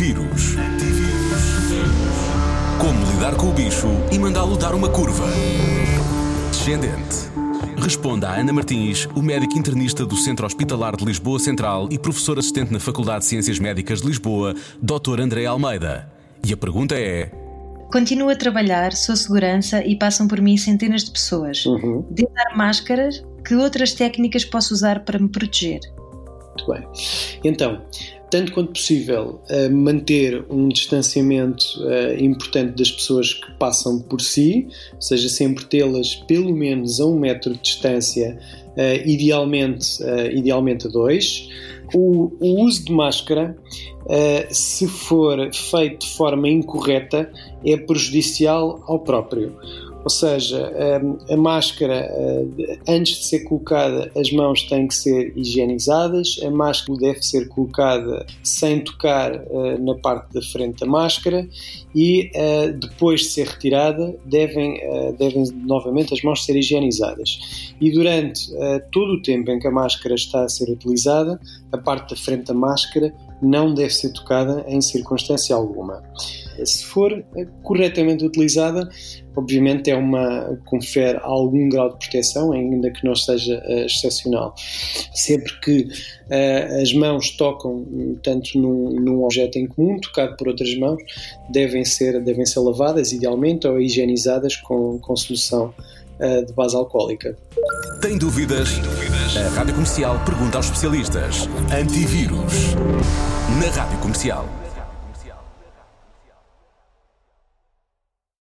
Antivírus. Como lidar com o bicho e mandá-lo dar uma curva. Descendente. Responda a Ana Martins, o médico internista do Centro Hospitalar de Lisboa Central e professor assistente na Faculdade de Ciências Médicas de Lisboa, Dr. André Almeida. E a pergunta é: Continuo a trabalhar, sou segurança e passam por mim centenas de pessoas. Uhum. De dar máscaras, que outras técnicas posso usar para me proteger? Bem. Então, tanto quanto possível, eh, manter um distanciamento eh, importante das pessoas que passam por si, ou seja, sempre tê-las pelo menos a um metro de distância, eh, idealmente, idealmente a dois. O, o uso de máscara, se for feito de forma incorreta, é prejudicial ao próprio. Ou seja, a máscara, eh, antes de ser colocada, as mãos têm que ser higienizadas, a máscara deve ser colocada sem tocar eh, na parte da frente da máscara e eh, depois de ser retirada, devem, devem novamente as mãos ser higienizadas. E durante todo o tempo em que a máscara está a ser utilizada, a parte da frente da máscara não deve ser tocada em circunstância alguma. Se for corretamente utilizada, obviamente é uma confere algum grau de proteção, ainda que não seja uh, excepcional. Sempre que uh, as mãos tocam tanto num, num, objeto em comum, tocado por outras mãos, devem ser, devem ser lavadas idealmente ou higienizadas com, com solução uh, de base alcoólica. Tem dúvidas? Tem dúvidas? A Rádio Comercial pergunta aos especialistas. Antivírus. Na Rádio Comercial.